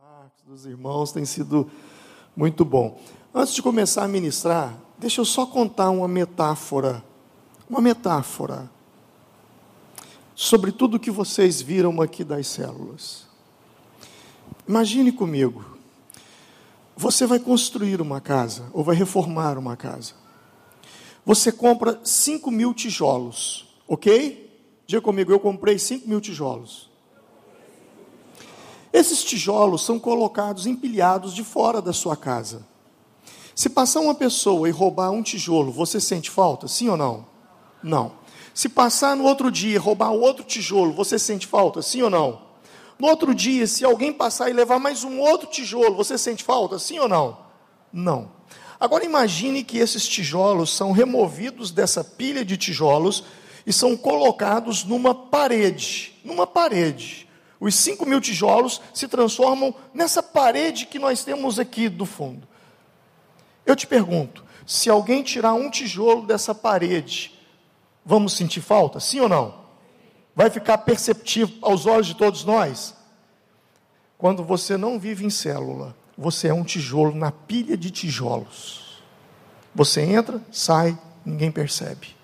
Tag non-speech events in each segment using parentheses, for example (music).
Marcos, dos irmãos, tem sido muito bom. Antes de começar a ministrar, deixa eu só contar uma metáfora, uma metáfora sobre tudo que vocês viram aqui das células. Imagine comigo, você vai construir uma casa ou vai reformar uma casa. Você compra 5 mil tijolos, ok? Diga comigo, eu comprei 5 mil tijolos. Esses tijolos são colocados empilhados de fora da sua casa. Se passar uma pessoa e roubar um tijolo, você sente falta? Sim ou não? Não. Se passar no outro dia e roubar outro tijolo, você sente falta? Sim ou não? No outro dia, se alguém passar e levar mais um outro tijolo, você sente falta? Sim ou não? Não. Agora imagine que esses tijolos são removidos dessa pilha de tijolos e são colocados numa parede. Numa parede. Os 5 mil tijolos se transformam nessa parede que nós temos aqui do fundo. Eu te pergunto: se alguém tirar um tijolo dessa parede, vamos sentir falta? Sim ou não? Vai ficar perceptível aos olhos de todos nós? Quando você não vive em célula, você é um tijolo na pilha de tijolos. Você entra, sai, ninguém percebe.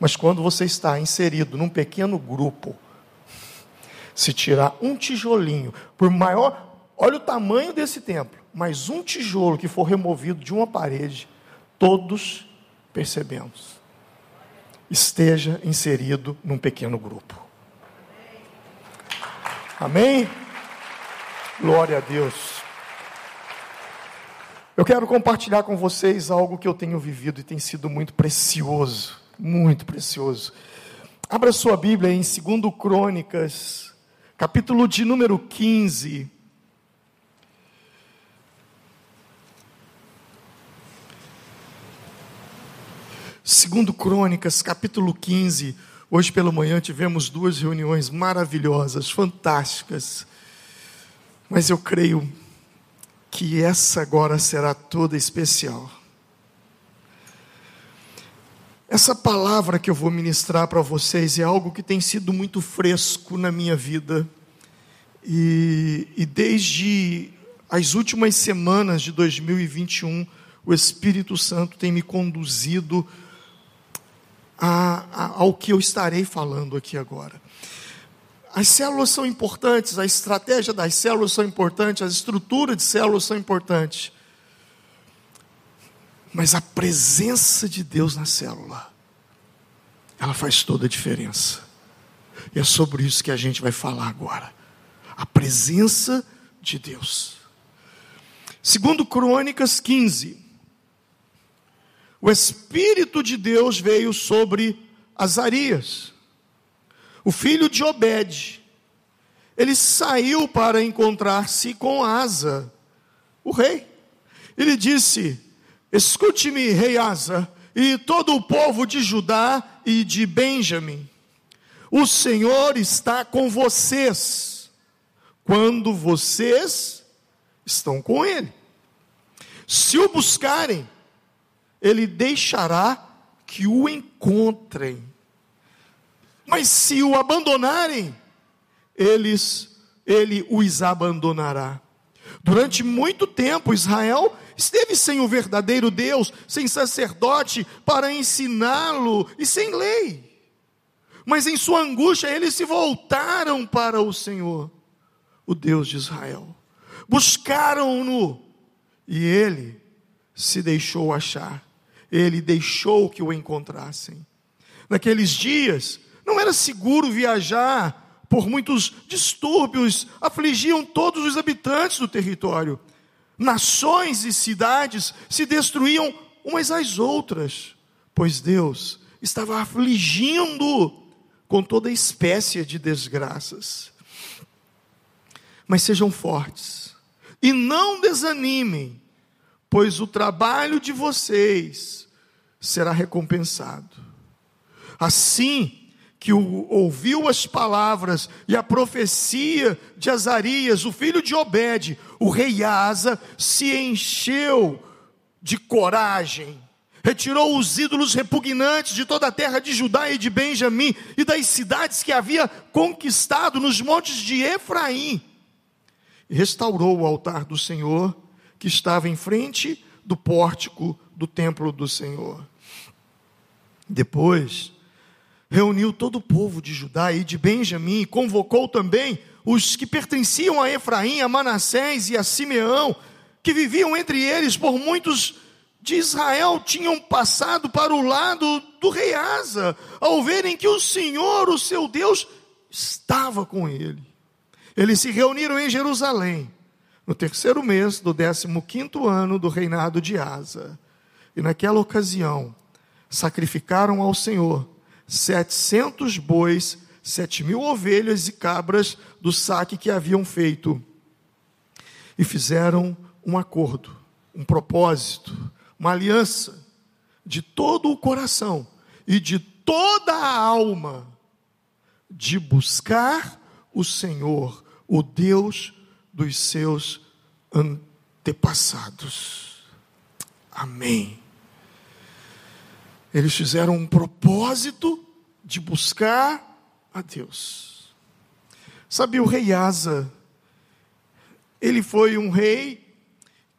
Mas quando você está inserido num pequeno grupo, se tirar um tijolinho, por maior, olha o tamanho desse templo, mas um tijolo que for removido de uma parede, todos percebemos. Esteja inserido num pequeno grupo. Amém? Glória a Deus. Eu quero compartilhar com vocês algo que eu tenho vivido e tem sido muito precioso, muito precioso. Abra sua Bíblia em 2 Crônicas, capítulo de número 15. Segundo Crônicas, capítulo 15. Hoje pela manhã tivemos duas reuniões maravilhosas, fantásticas. Mas eu creio que essa agora será toda especial. Essa palavra que eu vou ministrar para vocês é algo que tem sido muito fresco na minha vida. E, e desde as últimas semanas de 2021, o Espírito Santo tem me conduzido a, a, ao que eu estarei falando aqui agora. As células são importantes, a estratégia das células são importantes, a estrutura de células são importantes. Mas a presença de Deus na célula, ela faz toda a diferença. E é sobre isso que a gente vai falar agora. A presença de Deus. Segundo Crônicas 15, o Espírito de Deus veio sobre Azarias, o filho de Obed. Ele saiu para encontrar-se com Asa, o rei. Ele disse: Escute-me, rei Asa, e todo o povo de Judá e de Benjamim. O Senhor está com vocês, quando vocês estão com Ele. Se o buscarem, Ele deixará que o encontrem. Mas se o abandonarem, eles, Ele os abandonará. Durante muito tempo, Israel esteve sem o verdadeiro Deus, sem sacerdote para ensiná-lo e sem lei. Mas em sua angústia eles se voltaram para o Senhor, o Deus de Israel. Buscaram-no e ele se deixou achar. Ele deixou que o encontrassem. Naqueles dias, não era seguro viajar por muitos distúrbios, afligiam todos os habitantes do território. Nações e cidades se destruíam umas às outras, pois Deus estava afligindo com toda espécie de desgraças. Mas sejam fortes e não desanimem, pois o trabalho de vocês será recompensado. Assim, que ouviu as palavras e a profecia de Azarias, o filho de Obed, o rei Asa, se encheu de coragem, retirou os ídolos repugnantes de toda a terra de Judá e de Benjamim e das cidades que havia conquistado nos montes de Efraim, restaurou o altar do Senhor que estava em frente do pórtico do templo do Senhor. Depois, reuniu todo o povo de Judá e de Benjamim, e convocou também os que pertenciam a Efraim, a Manassés e a Simeão, que viviam entre eles por muitos de Israel tinham passado para o lado do rei Asa, ao verem que o Senhor, o seu Deus, estava com ele. Eles se reuniram em Jerusalém, no terceiro mês do décimo quinto ano do reinado de Asa. E naquela ocasião, sacrificaram ao Senhor setecentos bois, sete mil ovelhas e cabras do saque que haviam feito. E fizeram um acordo, um propósito, uma aliança de todo o coração e de toda a alma de buscar o Senhor, o Deus dos seus antepassados. Amém. Eles fizeram um propósito de buscar a Deus. Sabe, o rei Asa, ele foi um rei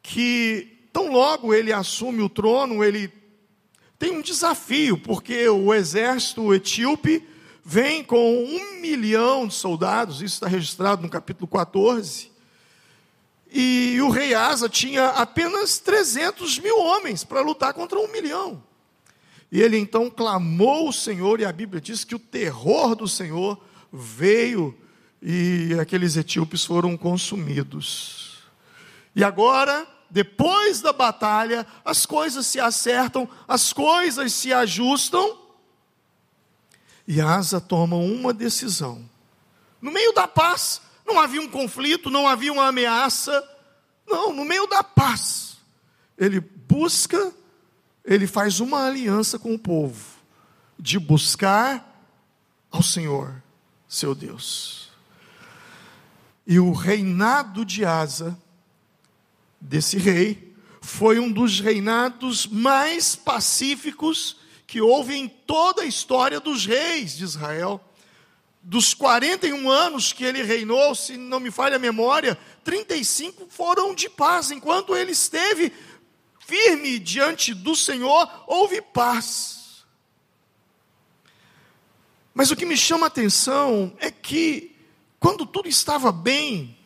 que Tão logo ele assume o trono, ele tem um desafio, porque o exército etíope vem com um milhão de soldados, isso está registrado no capítulo 14. E o rei Asa tinha apenas 300 mil homens para lutar contra um milhão. E ele então clamou o Senhor, e a Bíblia diz que o terror do Senhor veio e aqueles etíopes foram consumidos. E agora depois da batalha, as coisas se acertam, as coisas se ajustam, e Asa toma uma decisão. No meio da paz, não havia um conflito, não havia uma ameaça, não, no meio da paz, ele busca, ele faz uma aliança com o povo, de buscar ao Senhor, seu Deus. E o reinado de Asa, desse rei foi um dos reinados mais pacíficos que houve em toda a história dos reis de Israel. Dos 41 anos que ele reinou, se não me falha a memória, 35 foram de paz. Enquanto ele esteve firme diante do Senhor, houve paz. Mas o que me chama a atenção é que, quando tudo estava bem,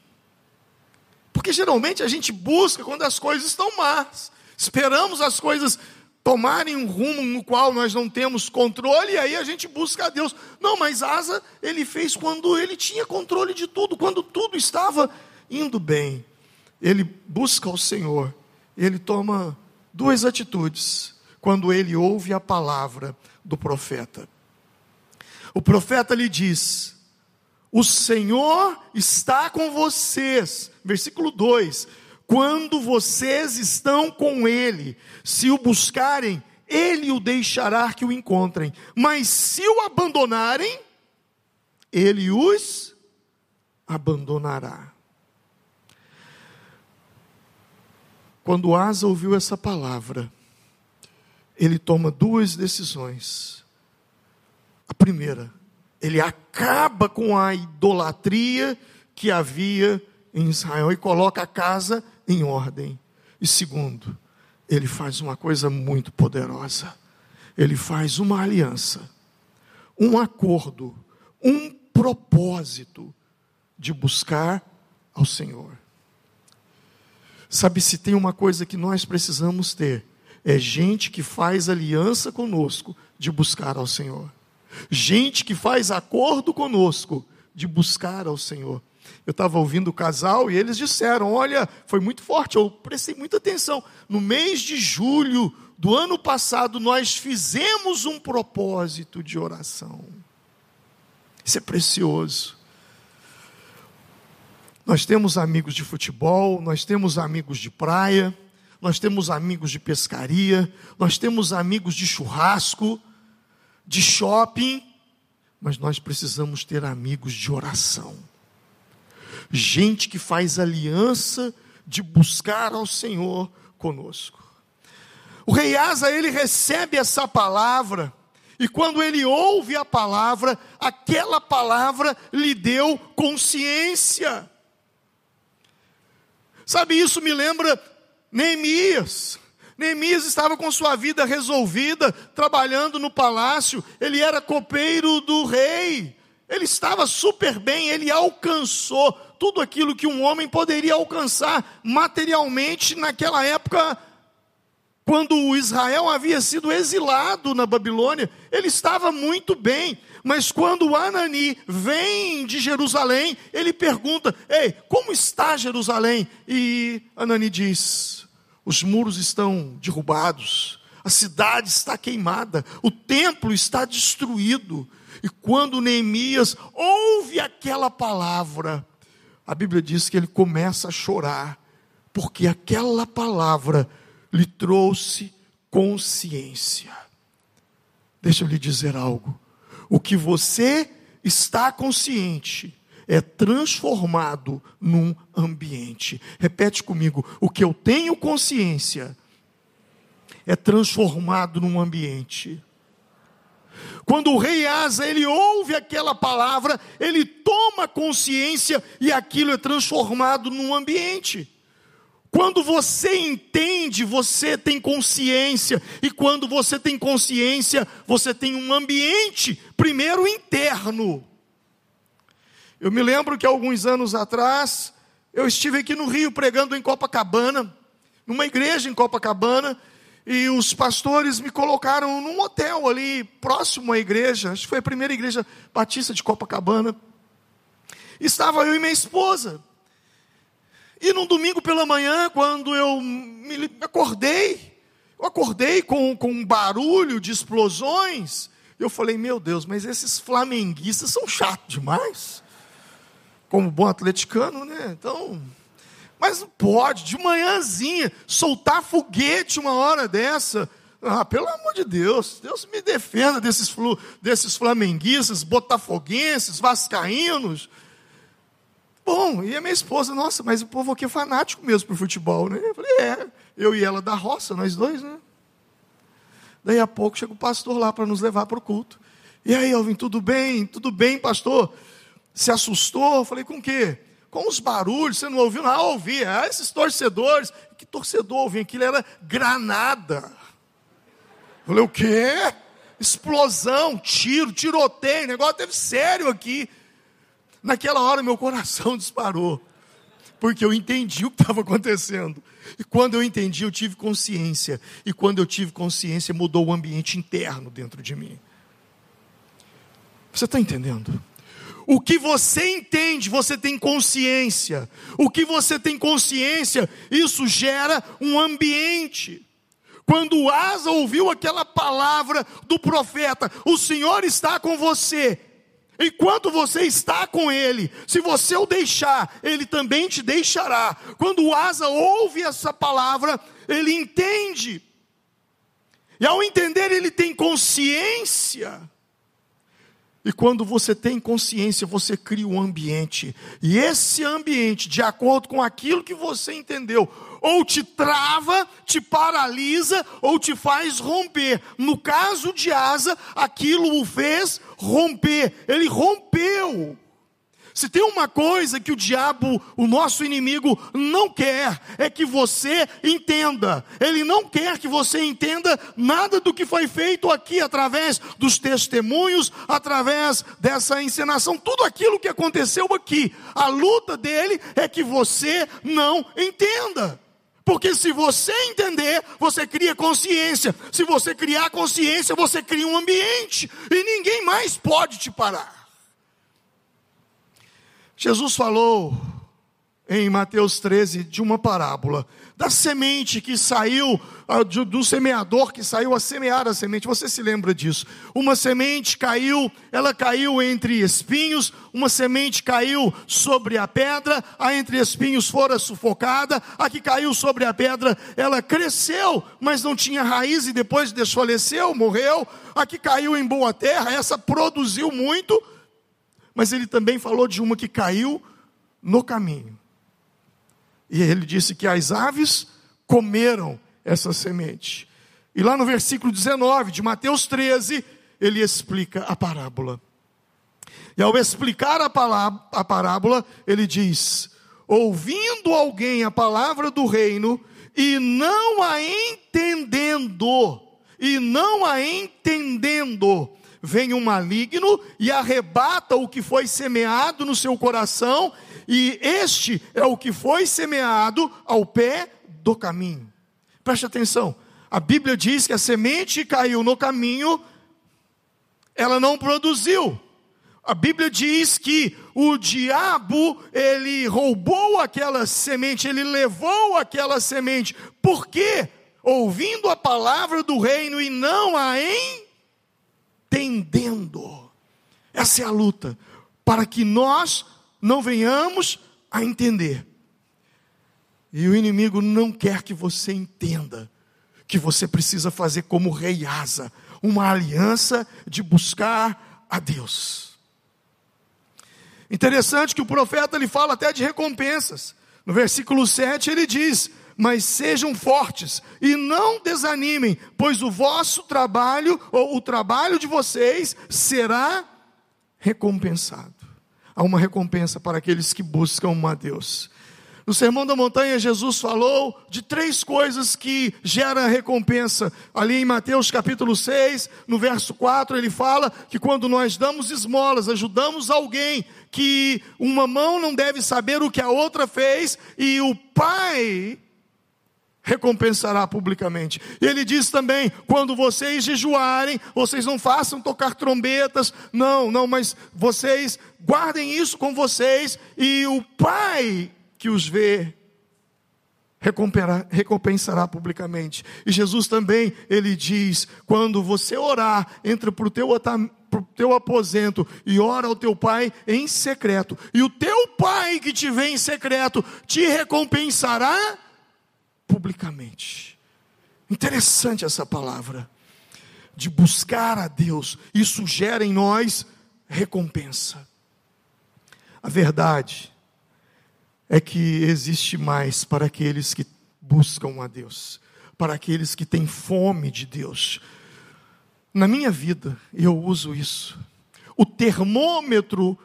porque geralmente a gente busca quando as coisas estão más. Esperamos as coisas tomarem um rumo no qual nós não temos controle, e aí a gente busca a Deus. Não, mas Asa ele fez quando ele tinha controle de tudo, quando tudo estava indo bem. Ele busca o Senhor, ele toma duas atitudes quando ele ouve a palavra do profeta. O profeta lhe diz: O Senhor está com vocês versículo 2: Quando vocês estão com Ele, se o buscarem, Ele o deixará que o encontrem, mas se o abandonarem, Ele os abandonará. Quando Asa ouviu essa palavra, ele toma duas decisões. A primeira, ele acaba com a idolatria que havia em Israel e coloca a casa em ordem. E segundo, ele faz uma coisa muito poderosa. Ele faz uma aliança, um acordo, um propósito de buscar ao Senhor. Sabe, se tem uma coisa que nós precisamos ter, é gente que faz aliança conosco de buscar ao Senhor. Gente que faz acordo conosco de buscar ao Senhor. Eu estava ouvindo o casal e eles disseram: Olha, foi muito forte, eu prestei muita atenção. No mês de julho do ano passado, nós fizemos um propósito de oração. Isso é precioso. Nós temos amigos de futebol, nós temos amigos de praia, nós temos amigos de pescaria, nós temos amigos de churrasco, de shopping, mas nós precisamos ter amigos de oração gente que faz aliança de buscar ao Senhor conosco. O rei Asa, ele recebe essa palavra, e quando ele ouve a palavra, aquela palavra lhe deu consciência. Sabe, isso me lembra Neemias. Neemias estava com sua vida resolvida, trabalhando no palácio, ele era copeiro do rei, ele estava super bem, ele alcançou tudo aquilo que um homem poderia alcançar materialmente naquela época, quando o Israel havia sido exilado na Babilônia, ele estava muito bem, mas quando Anani vem de Jerusalém, ele pergunta: Ei, como está Jerusalém? E Anani diz: Os muros estão derrubados, a cidade está queimada, o templo está destruído. E quando Neemias ouve aquela palavra, a Bíblia diz que ele começa a chorar, porque aquela palavra lhe trouxe consciência. Deixa eu lhe dizer algo. O que você está consciente é transformado num ambiente. Repete comigo: o que eu tenho consciência é transformado num ambiente. Quando o rei Asa, ele ouve aquela palavra, ele toma consciência e aquilo é transformado num ambiente. Quando você entende, você tem consciência, e quando você tem consciência, você tem um ambiente, primeiro interno. Eu me lembro que alguns anos atrás, eu estive aqui no Rio pregando em Copacabana, numa igreja em Copacabana, e os pastores me colocaram num hotel ali, próximo à igreja, acho que foi a primeira igreja batista de Copacabana. Estava eu e minha esposa. E num domingo pela manhã, quando eu me acordei, eu acordei com, com um barulho de explosões. Eu falei, meu Deus, mas esses flamenguistas são chatos demais. Como bom atleticano, né? Então, mas não pode, de manhãzinha, soltar foguete uma hora dessa. Ah, pelo amor de Deus, Deus me defenda desses, flu, desses flamenguistas, botafoguenses, vascaínos. Bom, e a minha esposa, nossa, mas o povo aqui é fanático mesmo por futebol, né? Eu falei, é, eu e ela da roça, nós dois, né? Daí a pouco chega o pastor lá para nos levar para o culto. E aí, Alvin, tudo bem? Tudo bem, pastor? Se assustou? Eu falei, com o quê? Com os barulhos, você não ouviu? Ah, ouvi. Ah, esses torcedores. Que torcedor ouvi? Aquilo era granada. Eu falei, o quê? Explosão, tiro, tiroteio, o negócio teve sério aqui. Naquela hora meu coração (laughs) disparou, porque eu entendi o que estava acontecendo. E quando eu entendi, eu tive consciência. E quando eu tive consciência, mudou o ambiente interno dentro de mim. Você está entendendo? O que você entende, você tem consciência. O que você tem consciência, isso gera um ambiente. Quando Asa ouviu aquela palavra do profeta, o Senhor está com você, Enquanto você está com Ele, se você o deixar, Ele também te deixará. Quando Asa ouve essa palavra, ele entende. E ao entender, ele tem consciência. E quando você tem consciência, você cria um ambiente. E esse ambiente, de acordo com aquilo que você entendeu, ou te trava, te paralisa, ou te faz romper. No caso de Asa, aquilo o fez romper. Ele rompeu. Se tem uma coisa que o diabo, o nosso inimigo, não quer, é que você entenda. Ele não quer que você entenda nada do que foi feito aqui, através dos testemunhos, através dessa encenação, tudo aquilo que aconteceu aqui. A luta dele é que você não entenda. Porque se você entender, você cria consciência. Se você criar consciência, você cria um ambiente. E ninguém mais pode te parar. Jesus falou em Mateus 13 de uma parábola da semente que saiu, do semeador que saiu a semear a semente. Você se lembra disso? Uma semente caiu, ela caiu entre espinhos, uma semente caiu sobre a pedra, a entre espinhos fora sufocada, a que caiu sobre a pedra, ela cresceu, mas não tinha raiz e depois desfaleceu, morreu. A que caiu em boa terra, essa produziu muito, mas ele também falou de uma que caiu no caminho. E ele disse que as aves comeram essa semente. E lá no versículo 19 de Mateus 13, ele explica a parábola. E ao explicar a, parábola, ele diz: ouvindo alguém a palavra do reino e não a entendendo, e não a entendendo, vem um maligno e arrebata o que foi semeado no seu coração, e este é o que foi semeado ao pé do caminho. Preste atenção, a Bíblia diz que a semente caiu no caminho, ela não produziu. A Bíblia diz que o diabo, ele roubou aquela semente, ele levou aquela semente. Por quê? Ouvindo a palavra do reino e não a entendendo. Essa é a luta, para que nós não venhamos a entender. E o inimigo não quer que você entenda que você precisa fazer como rei Asa, uma aliança de buscar a Deus. Interessante que o profeta ele fala até de recompensas. No versículo 7 ele diz: Mas sejam fortes e não desanimem, pois o vosso trabalho, ou o trabalho de vocês, será recompensado. Há uma recompensa para aqueles que buscam a Deus. No Sermão da Montanha, Jesus falou de três coisas que geram recompensa. Ali em Mateus capítulo 6, no verso 4, ele fala que quando nós damos esmolas, ajudamos alguém, que uma mão não deve saber o que a outra fez, e o Pai recompensará publicamente. E ele diz também: quando vocês jejuarem, vocês não façam tocar trombetas, não, não, mas vocês guardem isso com vocês, e o Pai que os vê recompensará publicamente. E Jesus também, ele diz: quando você orar, entra para o teu, teu aposento e ora ao teu pai em secreto, e o teu pai que te vê em secreto te recompensará publicamente. Interessante essa palavra, de buscar a Deus, isso gera em nós recompensa. A verdade é que existe mais para aqueles que buscam a Deus, para aqueles que têm fome de Deus. Na minha vida, eu uso isso. O termômetro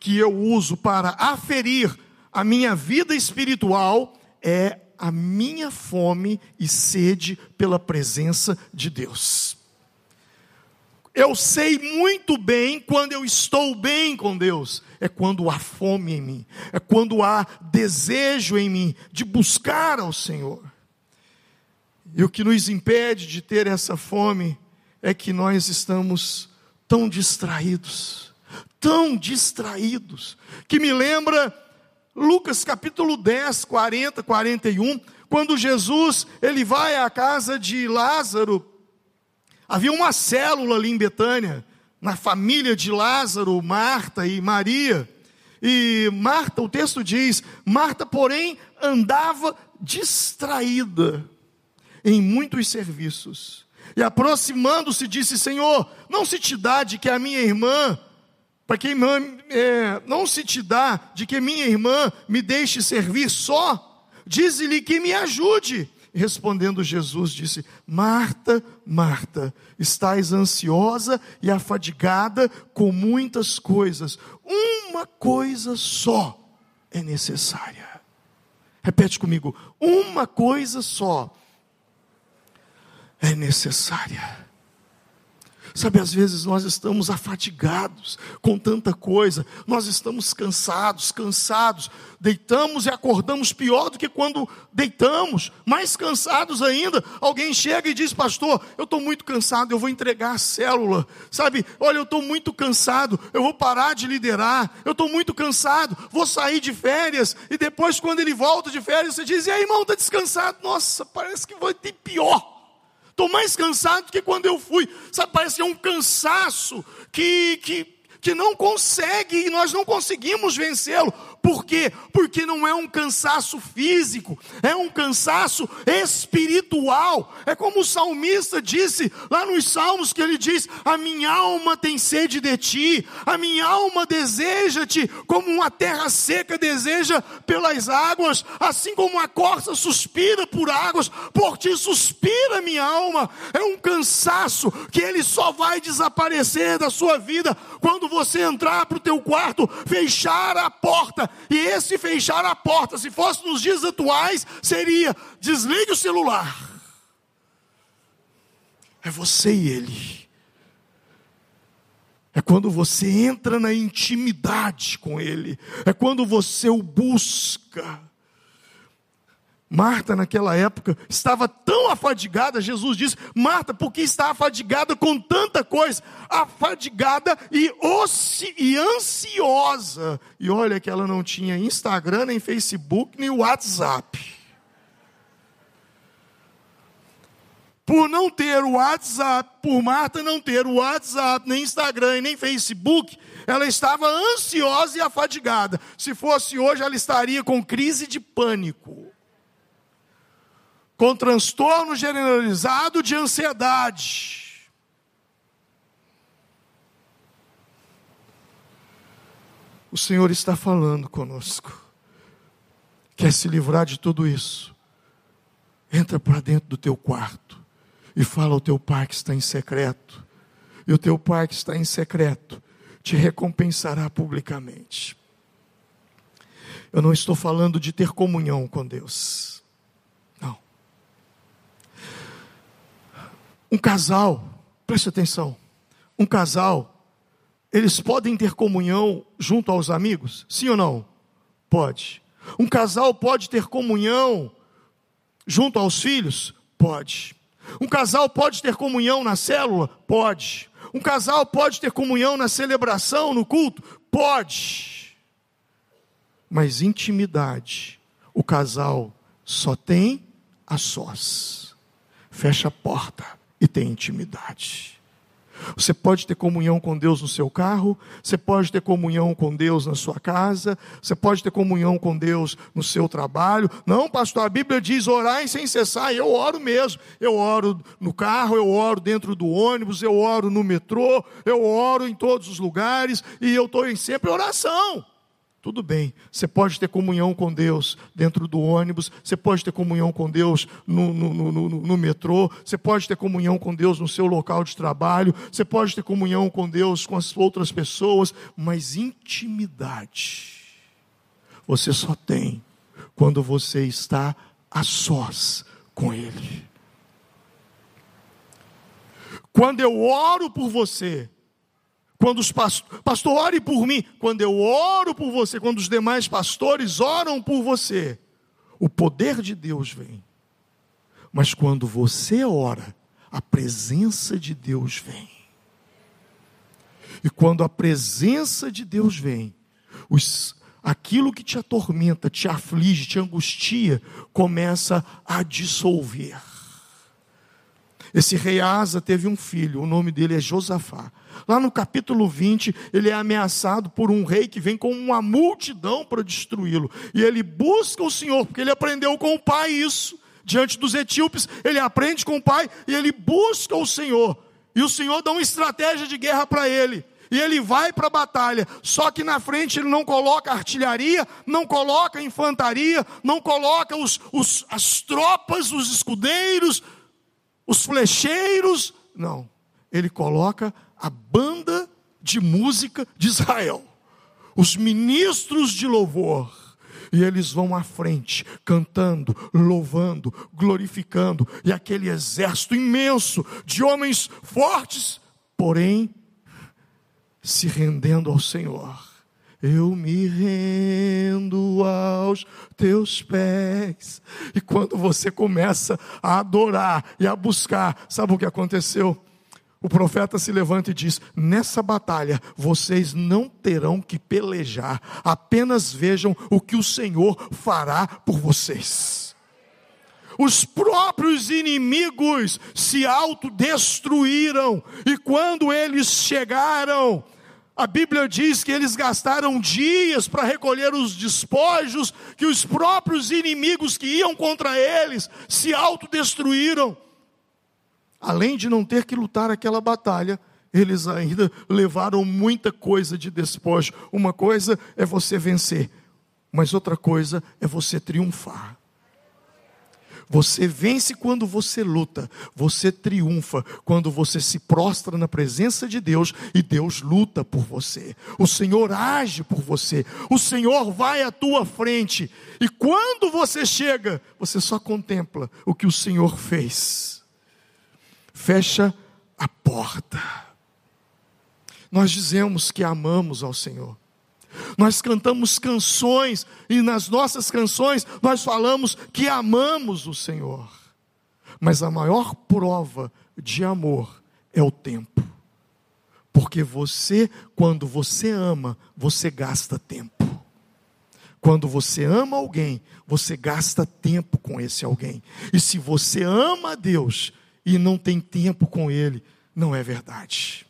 que eu uso para aferir a minha vida espiritual é a minha fome e sede pela presença de Deus. Eu sei muito bem quando eu estou bem com Deus. É quando há fome em mim. É quando há desejo em mim de buscar ao Senhor. E o que nos impede de ter essa fome é que nós estamos tão distraídos. Tão distraídos. Que me lembra Lucas capítulo 10, 40, 41. Quando Jesus ele vai à casa de Lázaro Havia uma célula ali em Betânia, na família de Lázaro, Marta e Maria. E Marta, o texto diz: Marta, porém, andava distraída em muitos serviços. E aproximando-se, disse: Senhor, não se te dá de que a minha irmã, para que irmã, é, não se te dá de que minha irmã me deixe servir só? Diz-lhe que me ajude. Respondendo Jesus, disse: Marta, Marta, estás ansiosa e afadigada com muitas coisas. Uma coisa só é necessária. Repete comigo: uma coisa só é necessária. Sabe, às vezes nós estamos afatigados com tanta coisa, nós estamos cansados, cansados, deitamos e acordamos pior do que quando deitamos, mais cansados ainda. Alguém chega e diz, pastor, eu estou muito cansado, eu vou entregar a célula, sabe? Olha, eu estou muito cansado, eu vou parar de liderar, eu estou muito cansado, vou sair de férias, e depois, quando ele volta de férias, você diz, e aí, irmão, está descansado? Nossa, parece que vai ter pior. Estou mais cansado do que quando eu fui. Sabe, parece que é um cansaço que, que, que não consegue e nós não conseguimos vencê-lo. Por quê? Porque não é um cansaço físico, é um cansaço espiritual. É como o salmista disse lá nos Salmos, que ele diz: A minha alma tem sede de ti, a minha alma deseja-te, como uma terra seca deseja pelas águas, assim como a corça suspira por águas, por ti suspira minha alma. É um cansaço que ele só vai desaparecer da sua vida quando você entrar para o teu quarto, fechar a porta. E esse fechar a porta, se fosse nos dias atuais, seria desligue o celular. É você e ele. É quando você entra na intimidade com ele. É quando você o busca. Marta, naquela época, estava tão afadigada, Jesus disse: Marta, por que está afadigada com tanta coisa? Afadigada e, e ansiosa. E olha que ela não tinha Instagram, nem Facebook, nem WhatsApp. Por não ter o WhatsApp, por Marta não ter o WhatsApp, nem Instagram, nem Facebook, ela estava ansiosa e afadigada. Se fosse hoje, ela estaria com crise de pânico com transtorno generalizado de ansiedade. O Senhor está falando conosco. Quer se livrar de tudo isso? Entra para dentro do teu quarto e fala ao teu pai que está em secreto. E o teu pai que está em secreto te recompensará publicamente. Eu não estou falando de ter comunhão com Deus. Um casal, preste atenção, um casal, eles podem ter comunhão junto aos amigos? Sim ou não? Pode. Um casal pode ter comunhão junto aos filhos? Pode. Um casal pode ter comunhão na célula? Pode. Um casal pode ter comunhão na celebração, no culto? Pode. Mas intimidade, o casal só tem a sós. Fecha a porta e tem intimidade. Você pode ter comunhão com Deus no seu carro, você pode ter comunhão com Deus na sua casa, você pode ter comunhão com Deus no seu trabalho. Não, pastor, a Bíblia diz orar sem cessar, eu oro mesmo. Eu oro no carro, eu oro dentro do ônibus, eu oro no metrô, eu oro em todos os lugares, e eu estou em sempre oração. Tudo bem, você pode ter comunhão com Deus dentro do ônibus, você pode ter comunhão com Deus no, no, no, no, metrô, você pode ter comunhão com Deus no seu local de trabalho, você pode ter comunhão com Deus com as outras pessoas, mas intimidade você só tem quando você está a sós com Ele. Quando eu oro por você, quando os pastores, pastor, ore por mim. Quando eu oro por você, quando os demais pastores oram por você, o poder de Deus vem. Mas quando você ora, a presença de Deus vem. E quando a presença de Deus vem, os, aquilo que te atormenta, te aflige, te angustia, começa a dissolver. Esse rei Asa teve um filho, o nome dele é Josafá. Lá no capítulo 20, ele é ameaçado por um rei que vem com uma multidão para destruí-lo. E ele busca o Senhor, porque ele aprendeu com o pai isso. Diante dos etíopes, ele aprende com o pai e ele busca o Senhor. E o Senhor dá uma estratégia de guerra para ele. E ele vai para a batalha, só que na frente ele não coloca artilharia, não coloca infantaria, não coloca os, os, as tropas, os escudeiros, os flecheiros. Não, ele coloca a banda de música de Israel, os ministros de louvor. E eles vão à frente, cantando, louvando, glorificando, e aquele exército imenso de homens fortes, porém se rendendo ao Senhor. Eu me rendo aos teus pés. E quando você começa a adorar e a buscar, sabe o que aconteceu? O profeta se levanta e diz: Nessa batalha vocês não terão que pelejar, apenas vejam o que o Senhor fará por vocês. Os próprios inimigos se autodestruíram, e quando eles chegaram, a Bíblia diz que eles gastaram dias para recolher os despojos, que os próprios inimigos que iam contra eles se autodestruíram além de não ter que lutar aquela batalha, eles ainda levaram muita coisa de despojo. Uma coisa é você vencer, mas outra coisa é você triunfar. Você vence quando você luta, você triunfa quando você se prostra na presença de Deus e Deus luta por você. O Senhor age por você, o Senhor vai à tua frente, e quando você chega, você só contempla o que o Senhor fez. Fecha a porta. Nós dizemos que amamos ao Senhor. Nós cantamos canções e nas nossas canções nós falamos que amamos o Senhor. Mas a maior prova de amor é o tempo. Porque você, quando você ama, você gasta tempo. Quando você ama alguém, você gasta tempo com esse alguém. E se você ama a Deus e não tem tempo com Ele, não é verdade.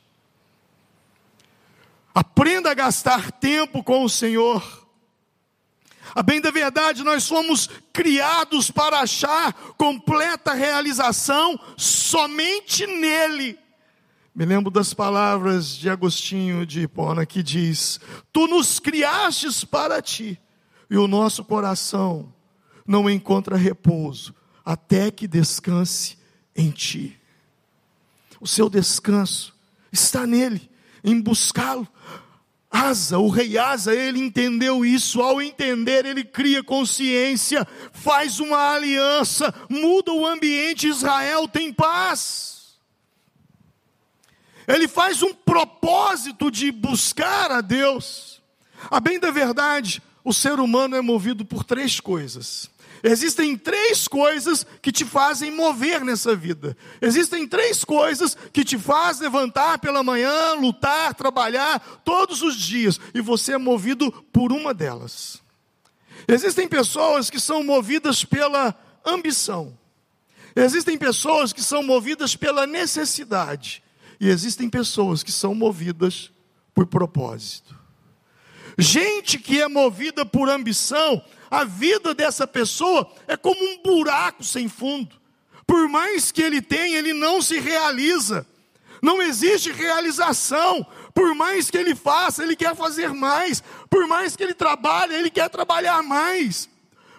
Aprenda a gastar tempo com o Senhor. A bem da verdade, nós somos criados para achar completa realização somente nele. Me lembro das palavras de Agostinho de Hipona que diz: Tu nos criastes para ti, e o nosso coração não encontra repouso até que descanse em ti. O seu descanso está nele em buscá-lo. Asa, o rei Asa, ele entendeu isso. Ao entender, ele cria consciência, faz uma aliança, muda o ambiente. Israel tem paz. Ele faz um propósito de buscar a Deus. A bem da verdade, o ser humano é movido por três coisas Existem três coisas que te fazem mover nessa vida. Existem três coisas que te fazem levantar pela manhã, lutar, trabalhar todos os dias, e você é movido por uma delas. Existem pessoas que são movidas pela ambição. Existem pessoas que são movidas pela necessidade. E existem pessoas que são movidas por propósito. Gente que é movida por ambição, a vida dessa pessoa é como um buraco sem fundo. Por mais que ele tenha, ele não se realiza. Não existe realização. Por mais que ele faça, ele quer fazer mais. Por mais que ele trabalhe, ele quer trabalhar mais.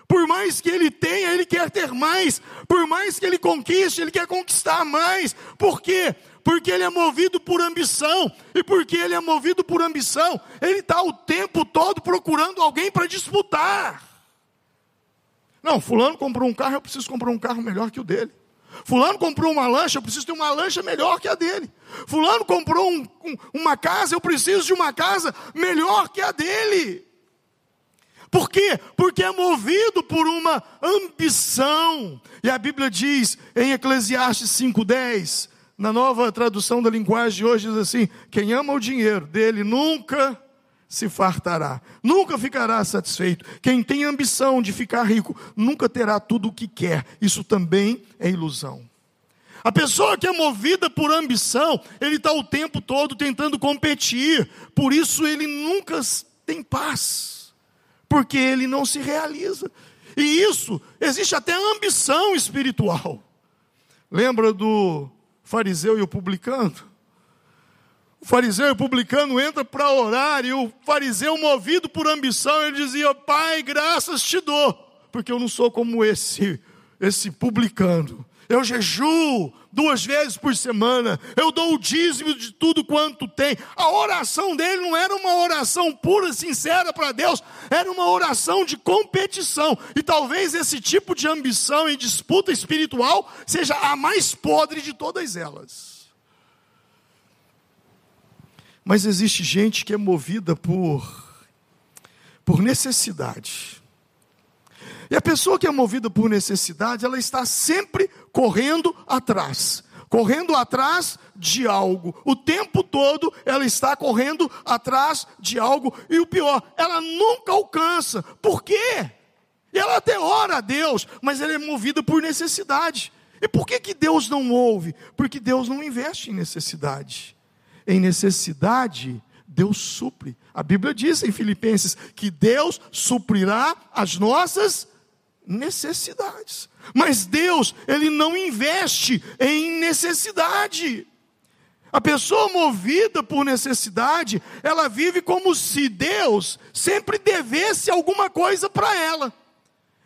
Por mais que ele tenha, ele quer ter mais. Por mais que ele conquiste, ele quer conquistar mais. Por quê? Porque ele é movido por ambição. E porque ele é movido por ambição, ele está o tempo todo procurando alguém para disputar. Não, fulano comprou um carro, eu preciso comprar um carro melhor que o dele. Fulano comprou uma lancha, eu preciso ter uma lancha melhor que a dele. Fulano comprou um, um, uma casa, eu preciso de uma casa melhor que a dele. Por quê? Porque é movido por uma ambição. E a Bíblia diz em Eclesiastes 5,10, na nova tradução da linguagem de hoje, diz assim: quem ama o dinheiro dele nunca se fartará, nunca ficará satisfeito. Quem tem ambição de ficar rico nunca terá tudo o que quer. Isso também é ilusão. A pessoa que é movida por ambição, ele está o tempo todo tentando competir, por isso ele nunca tem paz, porque ele não se realiza. E isso, existe até ambição espiritual. Lembra do fariseu e o publicano? O fariseu e o publicano entra para orar e o fariseu, movido por ambição, ele dizia: Pai, graças te dou, porque eu não sou como esse, esse publicano. Eu jejuo duas vezes por semana, eu dou o dízimo de tudo quanto tem. A oração dele não era uma oração pura, sincera para Deus, era uma oração de competição. E talvez esse tipo de ambição e disputa espiritual seja a mais podre de todas elas. Mas existe gente que é movida por, por necessidade. E a pessoa que é movida por necessidade, ela está sempre correndo atrás. Correndo atrás de algo. O tempo todo ela está correndo atrás de algo. E o pior, ela nunca alcança. Por quê? Ela até ora a Deus, mas ela é movida por necessidade. E por que, que Deus não ouve? Porque Deus não investe em necessidade em necessidade, Deus supre. A Bíblia diz em Filipenses que Deus suprirá as nossas necessidades. Mas Deus, Ele não investe em necessidade. A pessoa movida por necessidade, ela vive como se Deus sempre devesse alguma coisa para ela.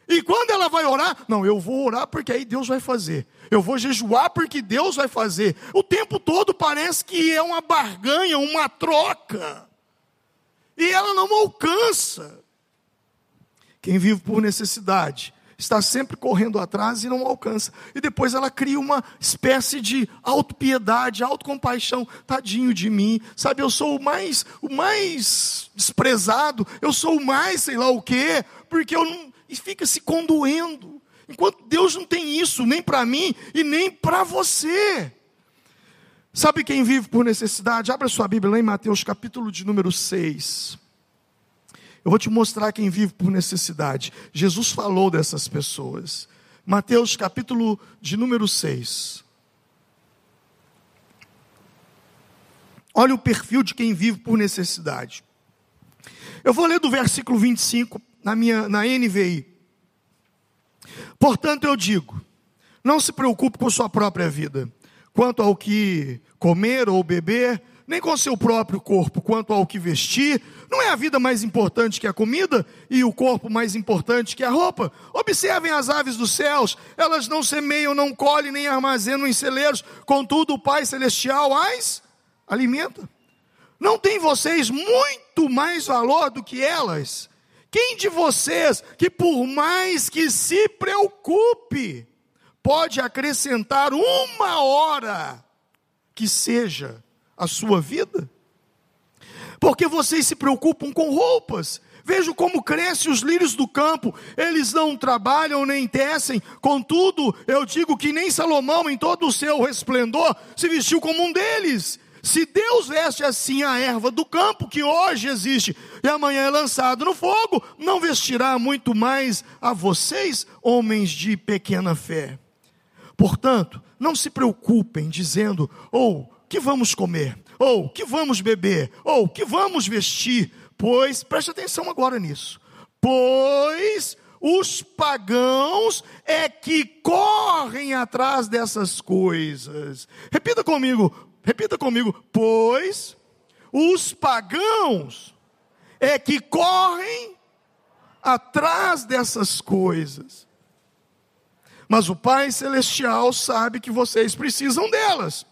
E quando ela vai orar, não, eu vou orar porque aí Deus vai fazer. Eu vou jejuar porque Deus vai fazer. O tempo todo parece que é uma barganha, uma troca. E ela não alcança. Quem vive por necessidade está sempre correndo atrás e não alcança. E depois ela cria uma espécie de autopiedade, autocompaixão. Tadinho de mim, sabe? Eu sou o mais, o mais desprezado, eu sou o mais sei lá o quê, porque eu não. E fica se condoendo. Enquanto Deus não tem isso, nem para mim e nem para você. Sabe quem vive por necessidade? Abra sua Bíblia lá em Mateus capítulo de número 6. Eu vou te mostrar quem vive por necessidade. Jesus falou dessas pessoas. Mateus capítulo de número 6. Olha o perfil de quem vive por necessidade. Eu vou ler do versículo 25 na minha na NVI. Portanto eu digo: não se preocupe com sua própria vida, quanto ao que comer ou beber, nem com seu próprio corpo, quanto ao que vestir. Não é a vida mais importante que a comida e o corpo mais importante que a roupa? Observem as aves dos céus, elas não semeiam, não colhem, nem armazenam em celeiros, contudo o Pai Celestial as alimenta. Não tem vocês muito mais valor do que elas? Quem de vocês, que por mais que se preocupe, pode acrescentar uma hora que seja a sua vida? porque vocês se preocupam com roupas. Vejo como crescem os lírios do campo, eles não trabalham nem tecem, contudo, eu digo que nem Salomão, em todo o seu resplendor, se vestiu como um deles. Se Deus veste assim a erva do campo, que hoje existe e amanhã é lançado no fogo, não vestirá muito mais a vocês, homens de pequena fé. Portanto, não se preocupem dizendo, ou que vamos comer, ou que vamos beber, ou que vamos vestir, pois, preste atenção agora nisso, pois os pagãos é que correm atrás dessas coisas. Repita comigo, repita comigo, pois os pagãos é que correm atrás dessas coisas. Mas o Pai Celestial sabe que vocês precisam delas.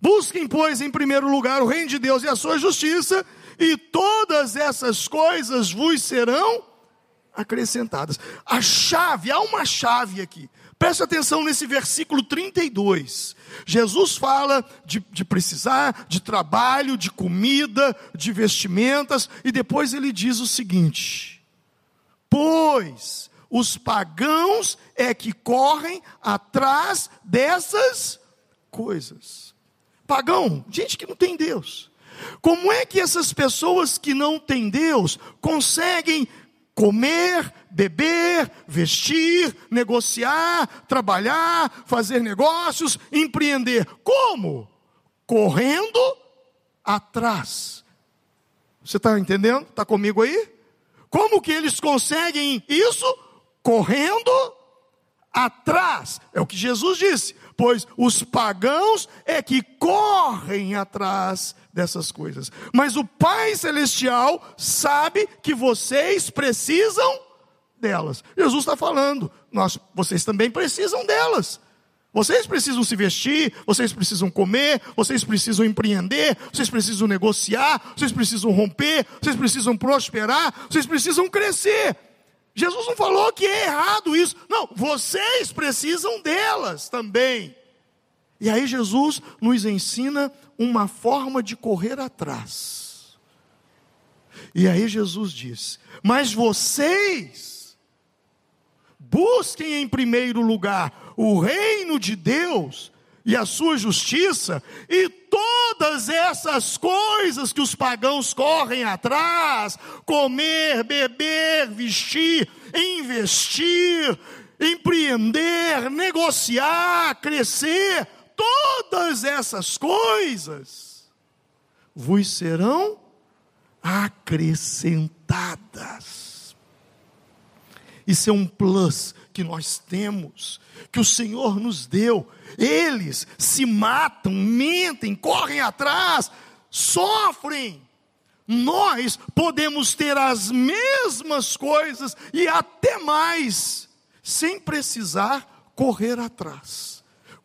Busquem, pois, em primeiro lugar o reino de Deus e a sua justiça, e todas essas coisas vos serão acrescentadas. A chave, há uma chave aqui. Preste atenção nesse versículo 32. Jesus fala de, de, precisar de trabalho, de comida, de vestimentas, e depois ele diz o seguinte: Pois os pagãos é que correm atrás dessas coisas. Pagão, gente que não tem Deus. Como é que essas pessoas que não têm Deus conseguem comer, beber, vestir, negociar, trabalhar, fazer negócios, empreender? Como? Correndo atrás. Você está entendendo? Está comigo aí? Como que eles conseguem isso? Correndo atrás. É o que Jesus disse pois os pagãos é que correm atrás dessas coisas. Mas o Pai Celestial sabe que vocês precisam delas. Jesus está falando, nós, vocês também precisam delas. Vocês precisam se vestir, vocês precisam comer, vocês precisam empreender, vocês precisam negociar, vocês precisam romper, vocês precisam prosperar, vocês precisam crescer. Jesus não falou que é errado isso. Não, vocês precisam delas também. E aí Jesus nos ensina uma forma de correr atrás. E aí Jesus diz: Mas vocês busquem em primeiro lugar o reino de Deus e a sua justiça, e todas essas coisas que os pagãos correm atrás comer, beber, vestir, investir, empreender, negociar, crescer todas essas coisas vos serão acrescentadas. Isso é um plus que nós temos, que o Senhor nos deu. Eles se matam, mentem, correm atrás, sofrem, nós podemos ter as mesmas coisas e até mais, sem precisar correr atrás.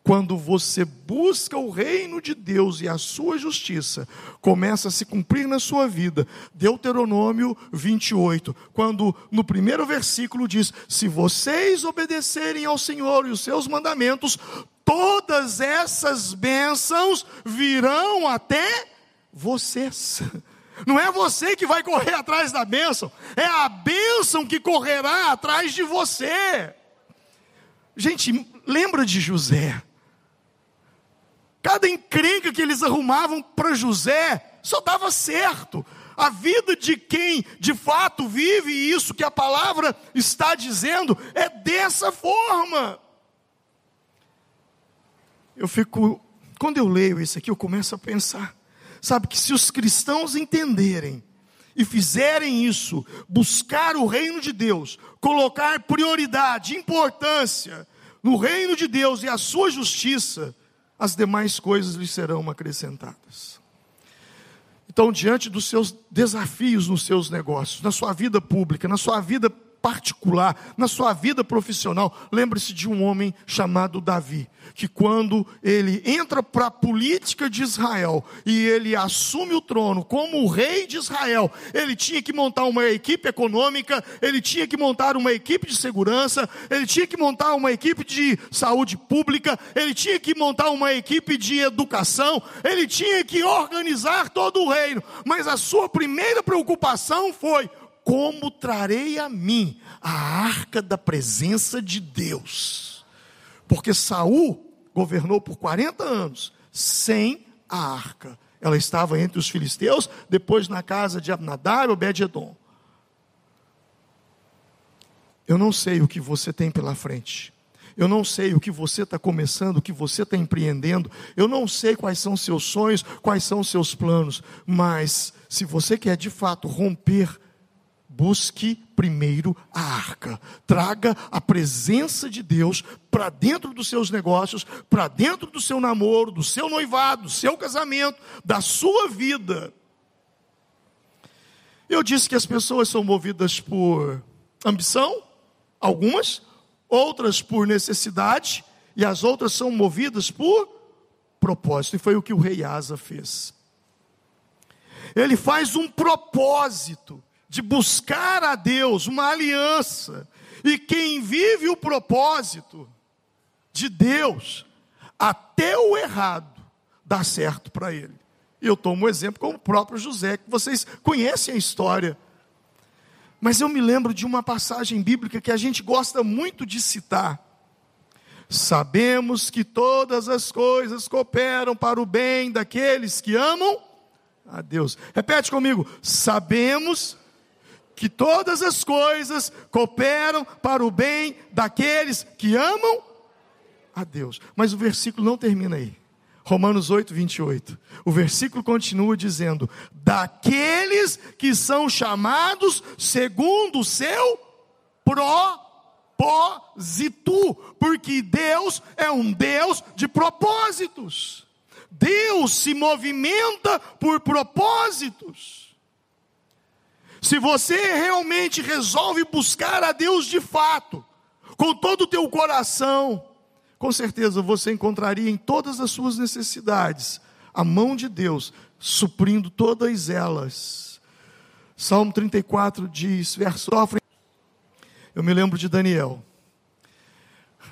Quando você busca o reino de Deus e a sua justiça, começa a se cumprir na sua vida. Deuteronômio 28, quando no primeiro versículo diz: Se vocês obedecerem ao Senhor e os seus mandamentos, todas essas bênçãos virão até vocês. (laughs) Não é você que vai correr atrás da bênção, é a bênção que correrá atrás de você. Gente, lembra de José? Cada encrenca que eles arrumavam para José só dava certo. A vida de quem de fato vive isso que a palavra está dizendo é dessa forma. Eu fico, quando eu leio isso aqui, eu começo a pensar, sabe, que se os cristãos entenderem e fizerem isso, buscar o reino de Deus, colocar prioridade, importância no reino de Deus e a sua justiça, as demais coisas lhe serão acrescentadas. Então, diante dos seus desafios nos seus negócios, na sua vida pública, na sua vida particular, na sua vida profissional. Lembre-se de um homem chamado Davi, que quando ele entra para a política de Israel e ele assume o trono como o rei de Israel, ele tinha que montar uma equipe econômica, ele tinha que montar uma equipe de segurança, ele tinha que montar uma equipe de saúde pública, ele tinha que montar uma equipe de educação, ele tinha que organizar todo o reino, mas a sua primeira preocupação foi como trarei a mim a arca da presença de Deus? Porque Saul governou por 40 anos sem a arca. Ela estava entre os filisteus, depois na casa de Abnadab, Obed-edom. Eu não sei o que você tem pela frente. Eu não sei o que você está começando, o que você está empreendendo. Eu não sei quais são seus sonhos, quais são seus planos. Mas se você quer de fato romper Busque primeiro a arca. Traga a presença de Deus para dentro dos seus negócios, para dentro do seu namoro, do seu noivado, do seu casamento, da sua vida. Eu disse que as pessoas são movidas por ambição, algumas, outras por necessidade, e as outras são movidas por propósito. E foi o que o rei Asa fez. Ele faz um propósito de buscar a Deus, uma aliança. E quem vive o propósito de Deus, até o errado dá certo para ele. E eu tomo um exemplo como o próprio José, que vocês conhecem a história. Mas eu me lembro de uma passagem bíblica que a gente gosta muito de citar. Sabemos que todas as coisas cooperam para o bem daqueles que amam a Deus. Repete comigo. Sabemos que todas as coisas cooperam para o bem daqueles que amam a Deus. Mas o versículo não termina aí. Romanos 8, 28. O versículo continua dizendo: Daqueles que são chamados segundo o seu propósito, porque Deus é um Deus de propósitos. Deus se movimenta por propósitos. Se você realmente resolve buscar a Deus de fato, com todo o teu coração, com certeza você encontraria em todas as suas necessidades a mão de Deus suprindo todas elas. Salmo 34 diz, verso Eu me lembro de Daniel.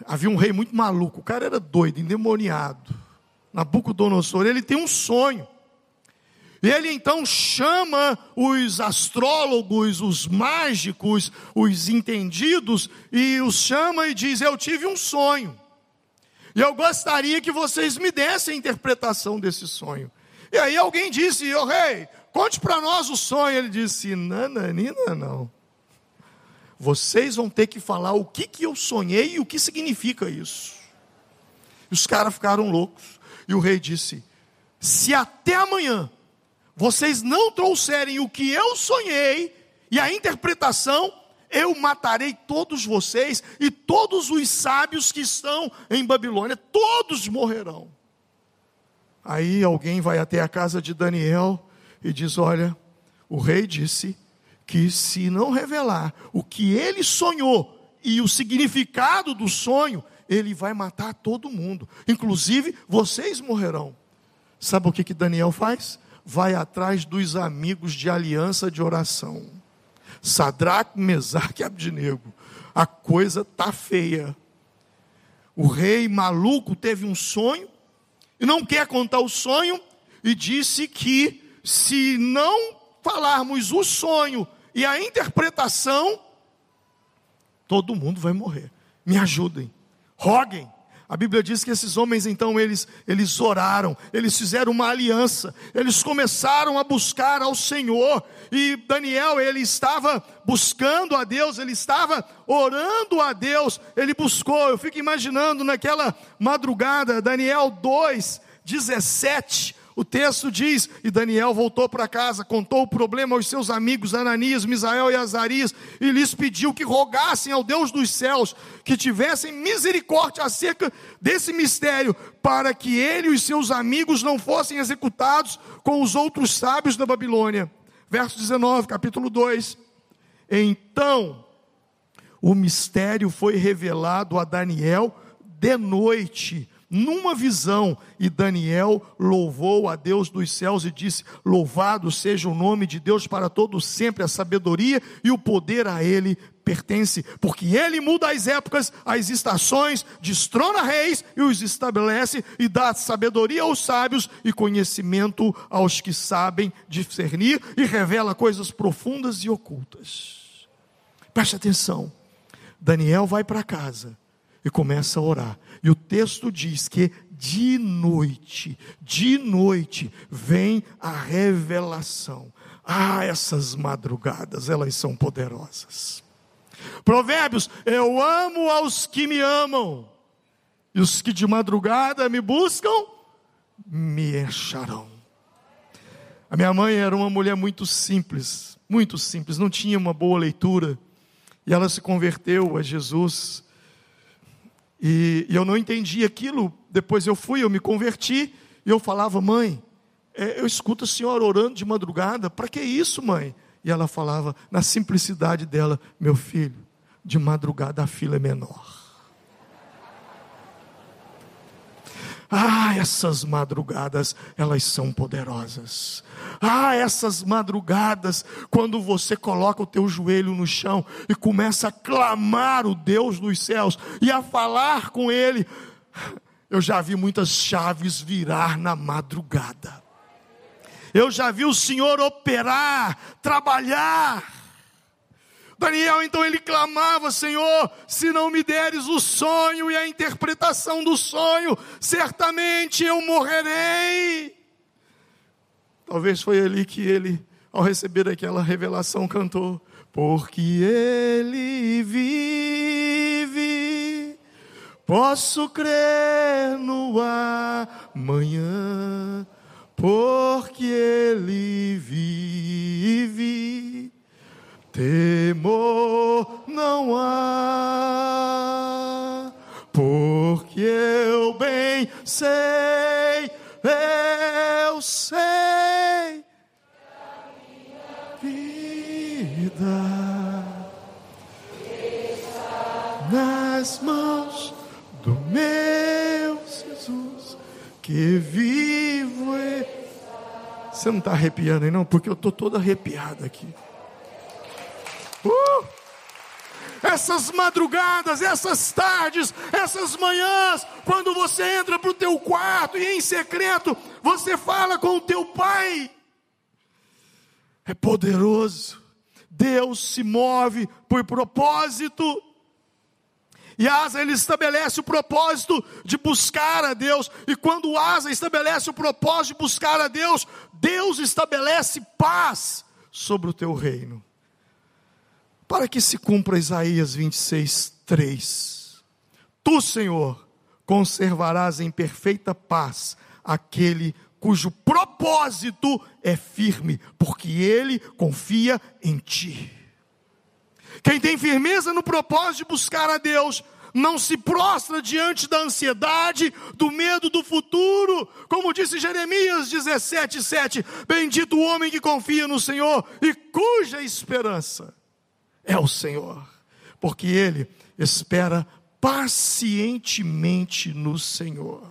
Havia um rei muito maluco, o cara era doido, endemoniado. Nabucodonosor, ele tem um sonho. Ele então chama os astrólogos, os mágicos, os entendidos, e os chama e diz: Eu tive um sonho. E eu gostaria que vocês me dessem a interpretação desse sonho. E aí alguém disse: oh, rei, conte para nós o sonho. Ele disse: Nananina, não. Vocês vão ter que falar o que, que eu sonhei e o que significa isso. E os caras ficaram loucos. E o rei disse: Se até amanhã vocês não trouxerem o que eu sonhei e a interpretação, eu matarei todos vocês e todos os sábios que estão em Babilônia, todos morrerão. Aí alguém vai até a casa de Daniel e diz: Olha, o rei disse que se não revelar o que ele sonhou e o significado do sonho, ele vai matar todo mundo, inclusive vocês morrerão. Sabe o que, que Daniel faz? Vai atrás dos amigos de aliança de oração. Sadraque, Mesaque e Abdinego. A coisa tá feia. O rei maluco teve um sonho e não quer contar o sonho e disse que se não falarmos o sonho e a interpretação, todo mundo vai morrer. Me ajudem, roguem. A Bíblia diz que esses homens então eles eles oraram, eles fizeram uma aliança, eles começaram a buscar ao Senhor. E Daniel, ele estava buscando a Deus, ele estava orando a Deus, ele buscou. Eu fico imaginando naquela madrugada, Daniel 2, 17, o texto diz: E Daniel voltou para casa, contou o problema aos seus amigos Ananias, Misael e Azarias, e lhes pediu que rogassem ao Deus dos céus que tivessem misericórdia acerca desse mistério, para que ele e os seus amigos não fossem executados com os outros sábios da Babilônia. Verso 19, capítulo 2. Então, o mistério foi revelado a Daniel de noite numa visão, e Daniel louvou a Deus dos céus e disse: Louvado seja o nome de Deus para todo sempre, a sabedoria e o poder a ele pertence, porque ele muda as épocas, as estações, destrona reis e os estabelece e dá sabedoria aos sábios e conhecimento aos que sabem discernir e revela coisas profundas e ocultas. Preste atenção. Daniel vai para casa e começa a orar. E o texto diz que de noite, de noite, vem a revelação. Ah, essas madrugadas, elas são poderosas. Provérbios: Eu amo aos que me amam, e os que de madrugada me buscam, me acharão. A minha mãe era uma mulher muito simples, muito simples, não tinha uma boa leitura, e ela se converteu a Jesus e, e eu não entendi aquilo. Depois eu fui, eu me converti, e eu falava, mãe, é, eu escuto a senhora orando de madrugada, para que isso, mãe? E ela falava, na simplicidade dela, meu filho, de madrugada a fila é menor. Ah, essas madrugadas, elas são poderosas. Ah, essas madrugadas, quando você coloca o teu joelho no chão e começa a clamar o Deus dos céus e a falar com Ele. Eu já vi muitas chaves virar na madrugada. Eu já vi o Senhor operar, trabalhar. Daniel, então ele clamava: Senhor, se não me deres o sonho e a interpretação do sonho, certamente eu morrerei. Talvez foi ali que ele, ao receber aquela revelação, cantou: Porque ele vive, posso crer no amanhã, porque ele vive Temor não há, porque eu bem sei, eu sei vida nas mãos do meu Jesus que vivo. Você não está arrepiando aí, não? Porque eu estou todo arrepiado aqui. Uh! Essas madrugadas, essas tardes, essas manhãs, quando você entra para o teu quarto e em secreto você fala com o teu pai, é poderoso. Deus se move por propósito. E Asa ele estabelece o propósito de buscar a Deus. E quando Asa estabelece o propósito de buscar a Deus, Deus estabelece paz sobre o teu reino para que se cumpra Isaías 26, 3. Tu, Senhor, conservarás em perfeita paz aquele cujo propósito é firme, porque ele confia em ti. Quem tem firmeza no propósito de buscar a Deus, não se prostra diante da ansiedade, do medo do futuro, como disse Jeremias 17, 7: Bendito o homem que confia no Senhor e cuja esperança é o Senhor, porque ele espera pacientemente no Senhor.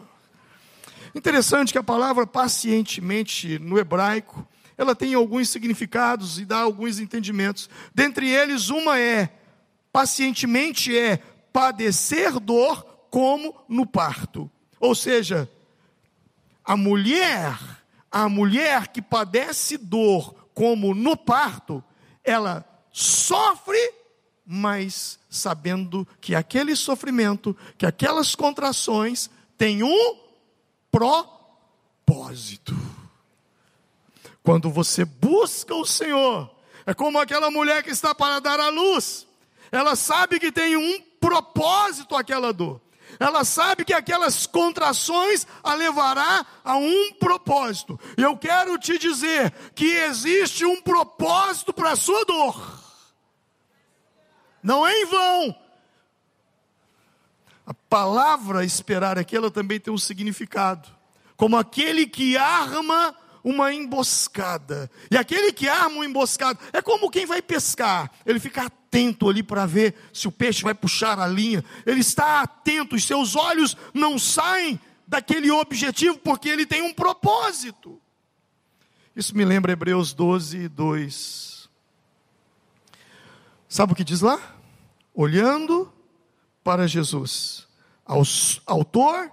Interessante que a palavra pacientemente no hebraico, ela tem alguns significados e dá alguns entendimentos. Dentre eles, uma é pacientemente é padecer dor como no parto. Ou seja, a mulher, a mulher que padece dor como no parto, ela sofre, mas sabendo que aquele sofrimento, que aquelas contrações têm um propósito. Quando você busca o Senhor, é como aquela mulher que está para dar à luz. Ela sabe que tem um propósito aquela dor. Ela sabe que aquelas contrações a levará a um propósito. Eu quero te dizer que existe um propósito para a sua dor. Não é em vão. A palavra esperar aqui, ela também tem um significado. Como aquele que arma uma emboscada. E aquele que arma uma emboscada é como quem vai pescar. Ele fica atento ali para ver se o peixe vai puxar a linha. Ele está atento, os seus olhos não saem daquele objetivo porque ele tem um propósito. Isso me lembra Hebreus 12, 2. Sabe o que diz lá? Olhando para Jesus, autor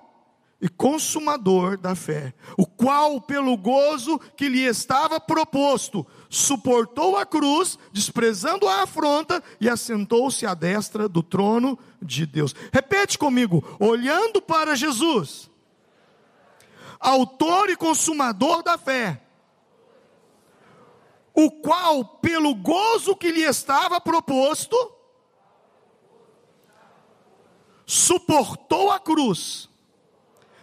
e consumador da fé, o qual, pelo gozo que lhe estava proposto, suportou a cruz, desprezando a afronta, e assentou-se à destra do trono de Deus. Repete comigo: olhando para Jesus, autor e consumador da fé, o qual, pelo gozo que lhe estava proposto, suportou a cruz,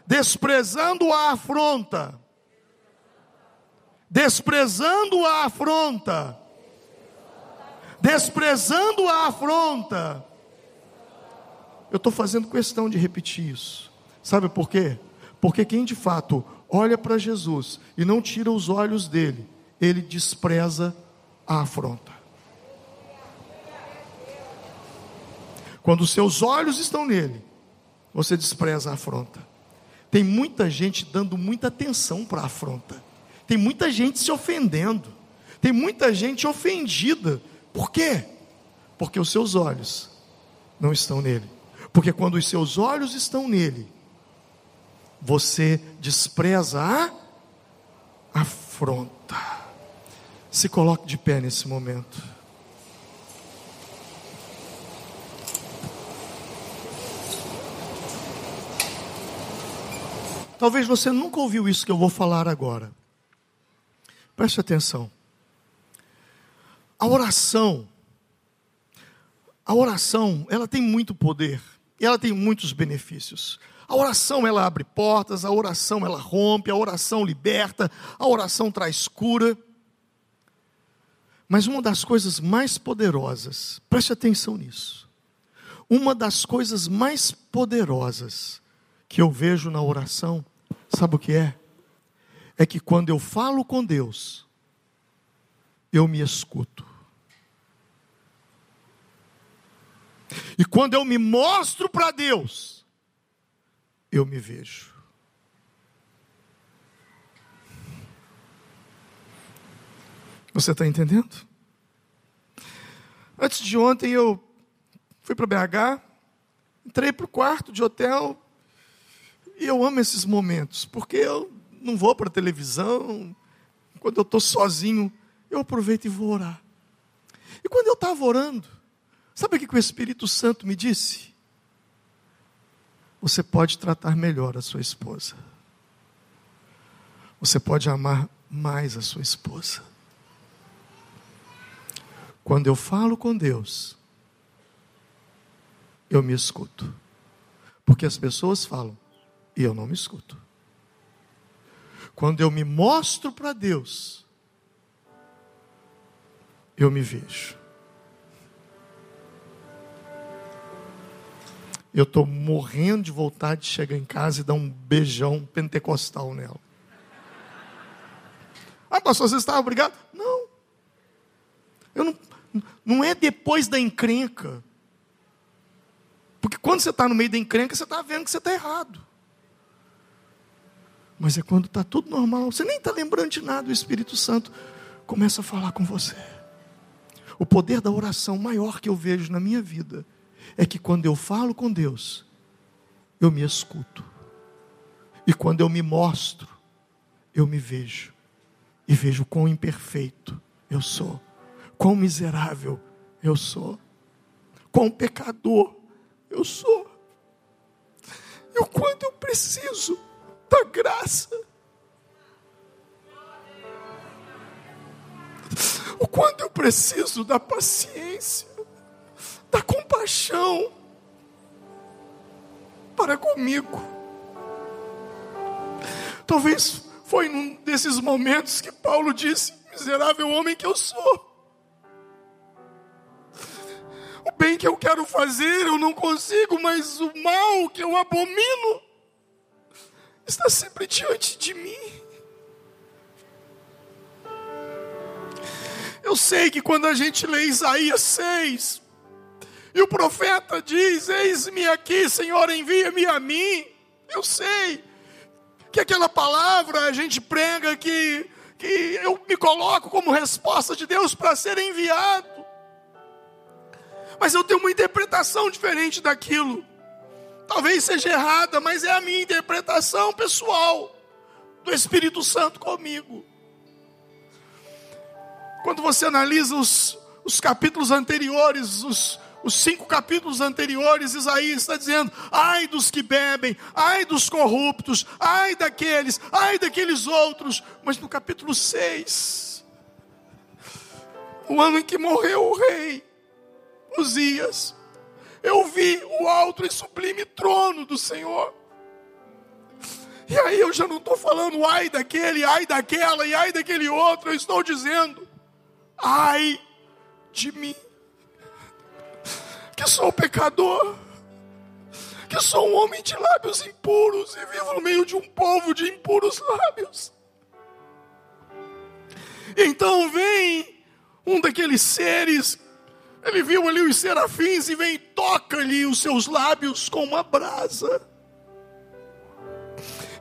desprezando a afronta, desprezando a afronta, desprezando a afronta. Eu estou fazendo questão de repetir isso. Sabe por quê? Porque quem de fato olha para Jesus e não tira os olhos dele, ele despreza a afronta. Quando os seus olhos estão nele, você despreza a afronta. Tem muita gente dando muita atenção para a afronta. Tem muita gente se ofendendo. Tem muita gente ofendida. Por quê? Porque os seus olhos não estão nele. Porque quando os seus olhos estão nele, você despreza a afronta. Se coloque de pé nesse momento. Talvez você nunca ouviu isso que eu vou falar agora. Preste atenção. A oração, a oração, ela tem muito poder, ela tem muitos benefícios. A oração ela abre portas, a oração ela rompe, a oração liberta, a oração traz cura. Mas uma das coisas mais poderosas, preste atenção nisso. Uma das coisas mais poderosas que eu vejo na oração, sabe o que é? É que quando eu falo com Deus, eu me escuto. E quando eu me mostro para Deus, eu me vejo. Você está entendendo? Antes de ontem eu fui para BH, entrei para o quarto de hotel, e eu amo esses momentos, porque eu não vou para a televisão, quando eu estou sozinho, eu aproveito e vou orar. E quando eu estava orando, sabe o que o Espírito Santo me disse? Você pode tratar melhor a sua esposa. Você pode amar mais a sua esposa. Quando eu falo com Deus, eu me escuto. Porque as pessoas falam, e eu não me escuto. Quando eu me mostro para Deus, eu me vejo. Eu estou morrendo de vontade de chegar em casa e dar um beijão pentecostal nela. Ah, pastor, você estava obrigado? Não. Eu não, não é depois da encrenca. Porque quando você está no meio da encrenca, você está vendo que você está errado. Mas é quando está tudo normal, você nem está lembrando de nada, o Espírito Santo começa a falar com você. O poder da oração maior que eu vejo na minha vida é que quando eu falo com Deus, eu me escuto. E quando eu me mostro, eu me vejo. E vejo quão imperfeito eu sou, quão miserável eu sou, quão pecador eu sou. E o quanto eu preciso da graça. O quanto eu preciso da paciência, da compaixão para comigo. Talvez foi num desses momentos que Paulo disse: miserável homem que eu sou. Bem que eu quero fazer eu não consigo, mas o mal que eu abomino está sempre diante de mim. Eu sei que quando a gente lê Isaías 6, e o profeta diz: Eis-me aqui, Senhor, envia-me a mim. Eu sei que aquela palavra a gente prega que, que eu me coloco como resposta de Deus para ser enviado. Mas eu tenho uma interpretação diferente daquilo. Talvez seja errada, mas é a minha interpretação pessoal do Espírito Santo comigo. Quando você analisa os, os capítulos anteriores, os, os cinco capítulos anteriores, Isaías está dizendo: ai dos que bebem, ai dos corruptos, ai daqueles, ai daqueles outros. Mas no capítulo 6, o ano em que morreu o rei, Uzias, eu vi o alto e sublime trono do Senhor. E aí eu já não estou falando ai daquele, ai daquela e ai daquele outro, eu estou dizendo, ai de mim, que sou pecador, que sou um homem de lábios impuros e vivo no meio de um povo de impuros lábios. Então vem um daqueles seres ele viu ali os serafins e vem e toca-lhe os seus lábios com uma brasa.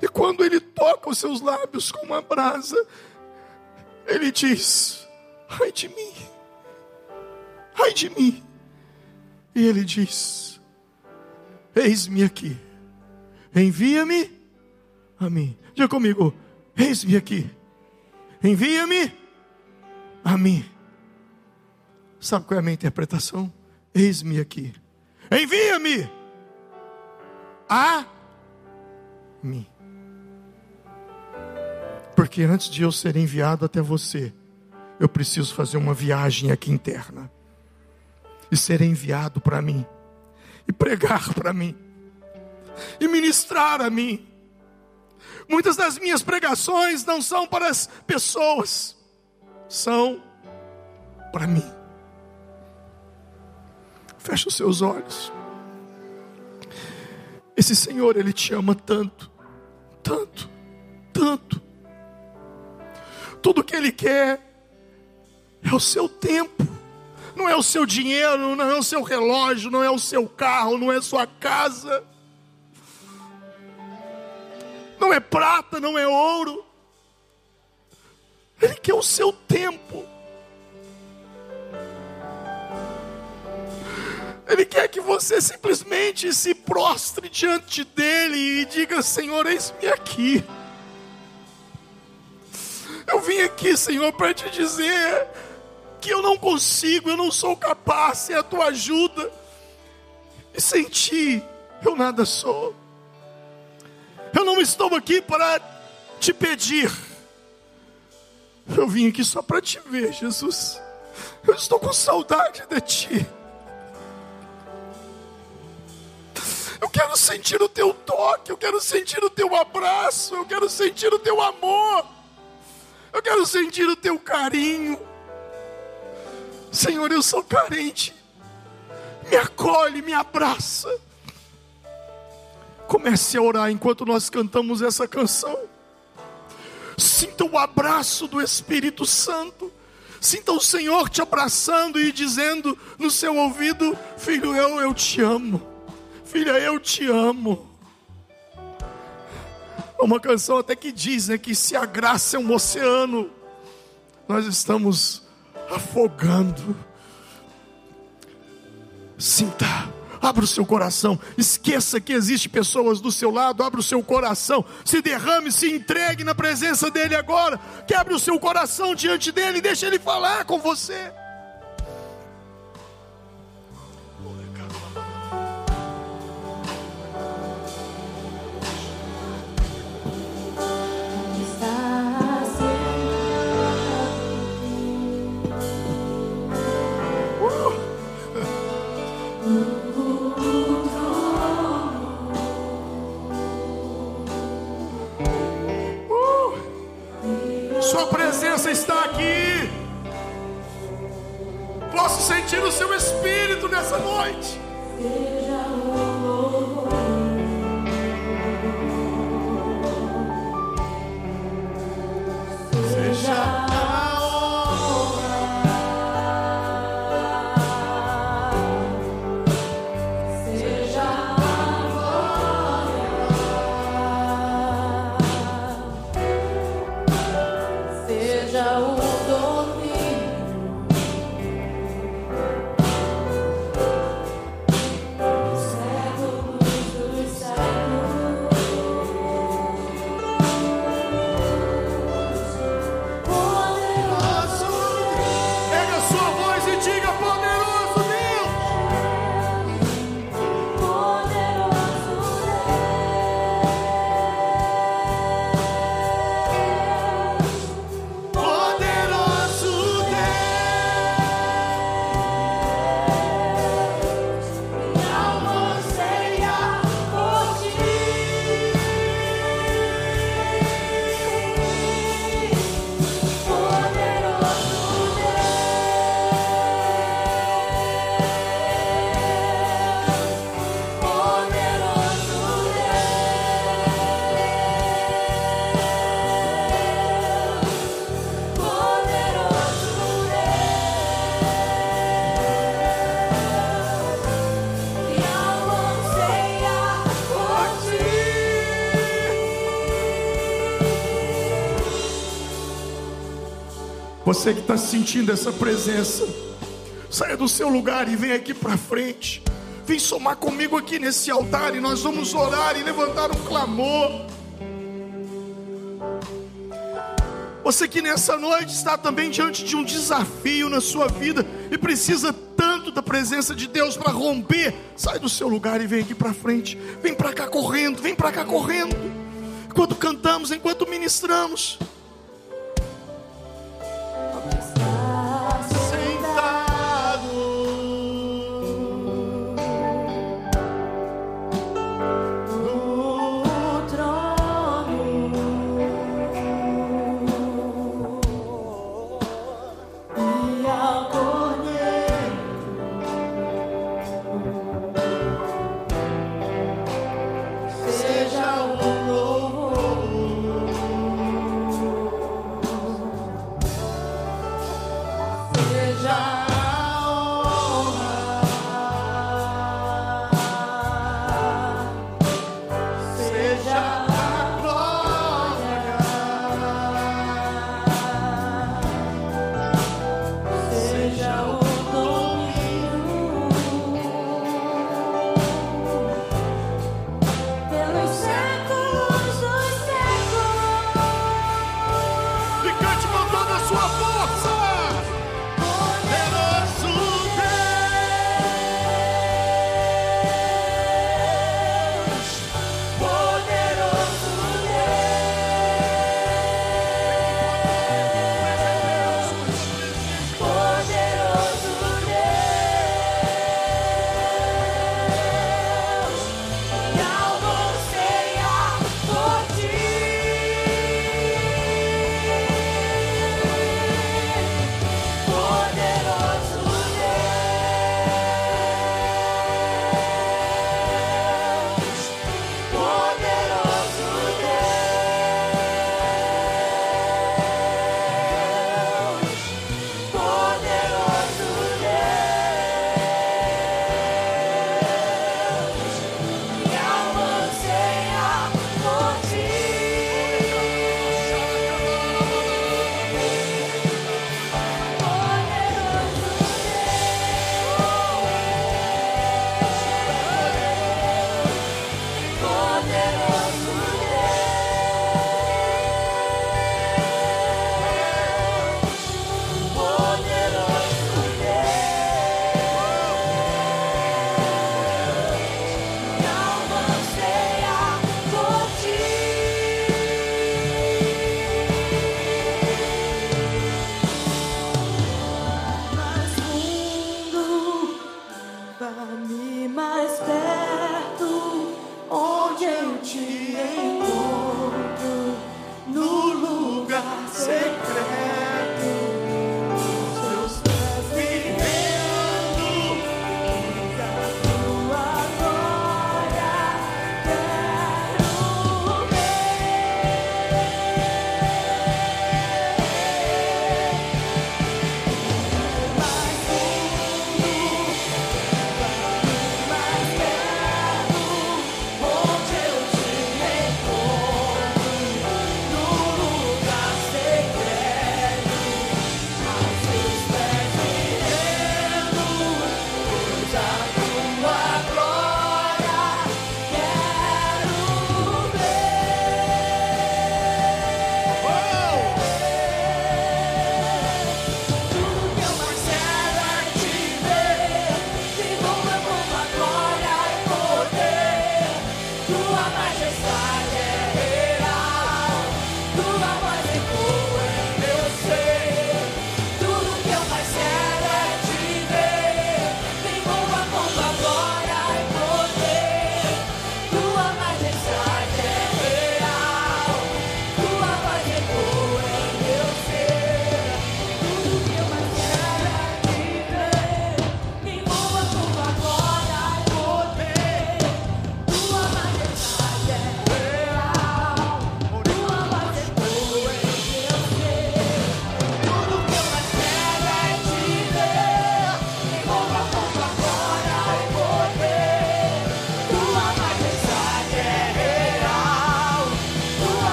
E quando ele toca os seus lábios com uma brasa, ele diz: Ai de mim, ai de mim. E ele diz: Eis-me aqui, envia-me a mim. Diga comigo: Eis-me aqui, envia-me a mim. Sabe qual é a minha interpretação? Eis-me aqui. Envia-me a mim. Porque antes de eu ser enviado até você, eu preciso fazer uma viagem aqui interna. E ser enviado para mim. E pregar para mim. E ministrar a mim. Muitas das minhas pregações não são para as pessoas, são para mim. Feche os seus olhos. Esse Senhor, Ele te ama tanto, tanto, tanto. Tudo que Ele quer é o seu tempo, não é o seu dinheiro, não é o seu relógio, não é o seu carro, não é sua casa, não é prata, não é ouro. Ele quer o seu tempo. Ele quer que você simplesmente se prostre diante dele e diga: Senhor, eis-me aqui. Eu vim aqui, Senhor, para te dizer que eu não consigo, eu não sou capaz sem a tua ajuda. E sem ti, eu nada sou. Eu não estou aqui para te pedir. Eu vim aqui só para te ver, Jesus. Eu estou com saudade de ti. Quero sentir o teu toque, eu quero sentir o teu abraço, eu quero sentir o teu amor, eu quero sentir o teu carinho. Senhor, eu sou carente, me acolhe, me abraça, Comece a orar enquanto nós cantamos essa canção. Sinta o abraço do Espírito Santo. Sinta o Senhor te abraçando e dizendo no seu ouvido: Filho, eu, eu te amo. Filha, eu te amo. Uma canção até que diz né, que se a graça é um oceano, nós estamos afogando. Sinta, abra o seu coração, esqueça que existe pessoas do seu lado, abra o seu coração, se derrame, se entregue na presença dele agora, quebre o seu coração diante dele, deixe ele falar com você. Presença está aqui. Posso sentir o seu espírito nessa noite. Seja Você que está sentindo essa presença, saia do seu lugar e vem aqui para frente. Vem somar comigo aqui nesse altar e nós vamos orar e levantar um clamor. Você que nessa noite está também diante de um desafio na sua vida e precisa tanto da presença de Deus para romper, sai do seu lugar e vem aqui para frente. Vem para cá correndo, vem para cá correndo. Enquanto cantamos, enquanto ministramos.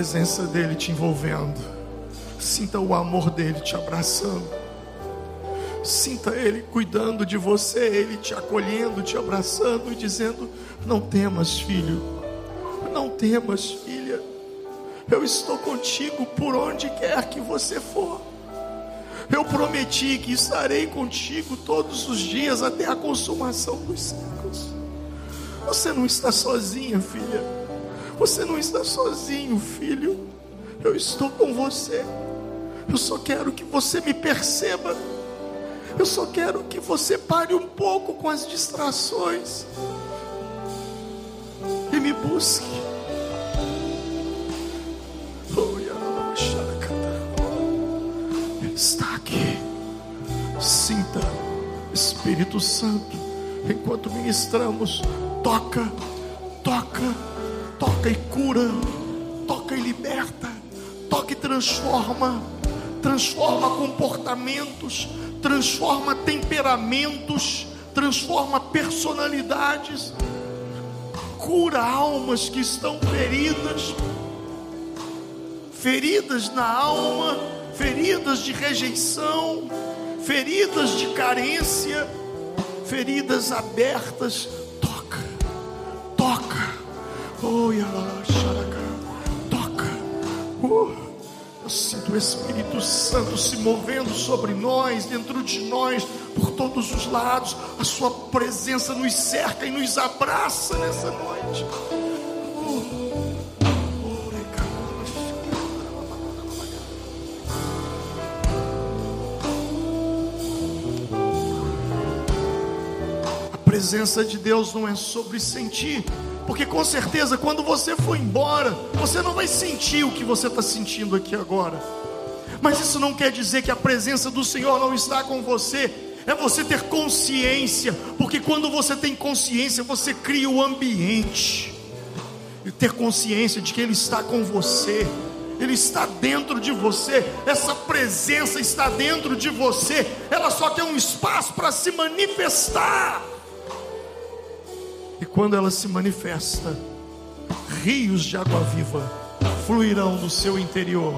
Presença dEle te envolvendo, sinta o amor dEle te abraçando, sinta Ele cuidando de você, Ele te acolhendo, te abraçando e dizendo: Não temas, filho, não temas, filha, eu estou contigo por onde quer que você for. Eu prometi que estarei contigo todos os dias até a consumação dos séculos. Você não está sozinha, filha. Você não está sozinho, filho. Eu estou com você. Eu só quero que você me perceba. Eu só quero que você pare um pouco com as distrações e me busque. Está aqui. Sinta, Espírito Santo, enquanto ministramos toca, toca, toca e cura, toca e liberta, toca e transforma, transforma comportamentos, transforma temperamentos, transforma personalidades, cura almas que estão feridas, feridas na alma, feridas de rejeição, feridas de carência, feridas abertas Oh, toca. Uh, eu sinto o Espírito Santo se movendo sobre nós, dentro de nós, por todos os lados. A Sua presença nos cerca e nos abraça nessa noite. A presença de Deus não é sobre sentir, porque com certeza, quando você for embora, você não vai sentir o que você está sentindo aqui agora. Mas isso não quer dizer que a presença do Senhor não está com você. É você ter consciência, porque quando você tem consciência, você cria o ambiente. E ter consciência de que Ele está com você. Ele está dentro de você, essa presença está dentro de você, ela só quer um espaço para se manifestar. E quando ela se manifesta, rios de água viva fluirão do seu interior.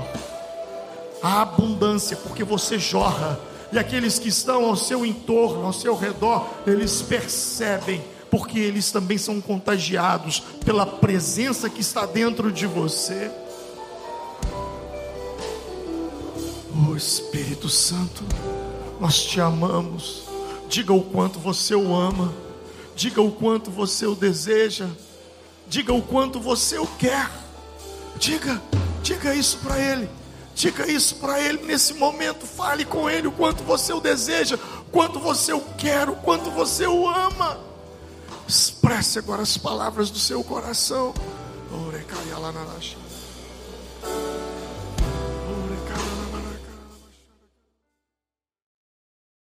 A abundância, porque você jorra, e aqueles que estão ao seu entorno, ao seu redor, eles percebem, porque eles também são contagiados pela presença que está dentro de você. Oh Espírito Santo, nós te amamos. Diga o quanto você o ama. Diga o quanto você o deseja. Diga o quanto você o quer. Diga, diga isso para ele. Diga isso para ele nesse momento. Fale com ele o quanto você o deseja, o quanto você o quer, o quanto você o ama. Expresse agora as palavras do seu coração. Ore,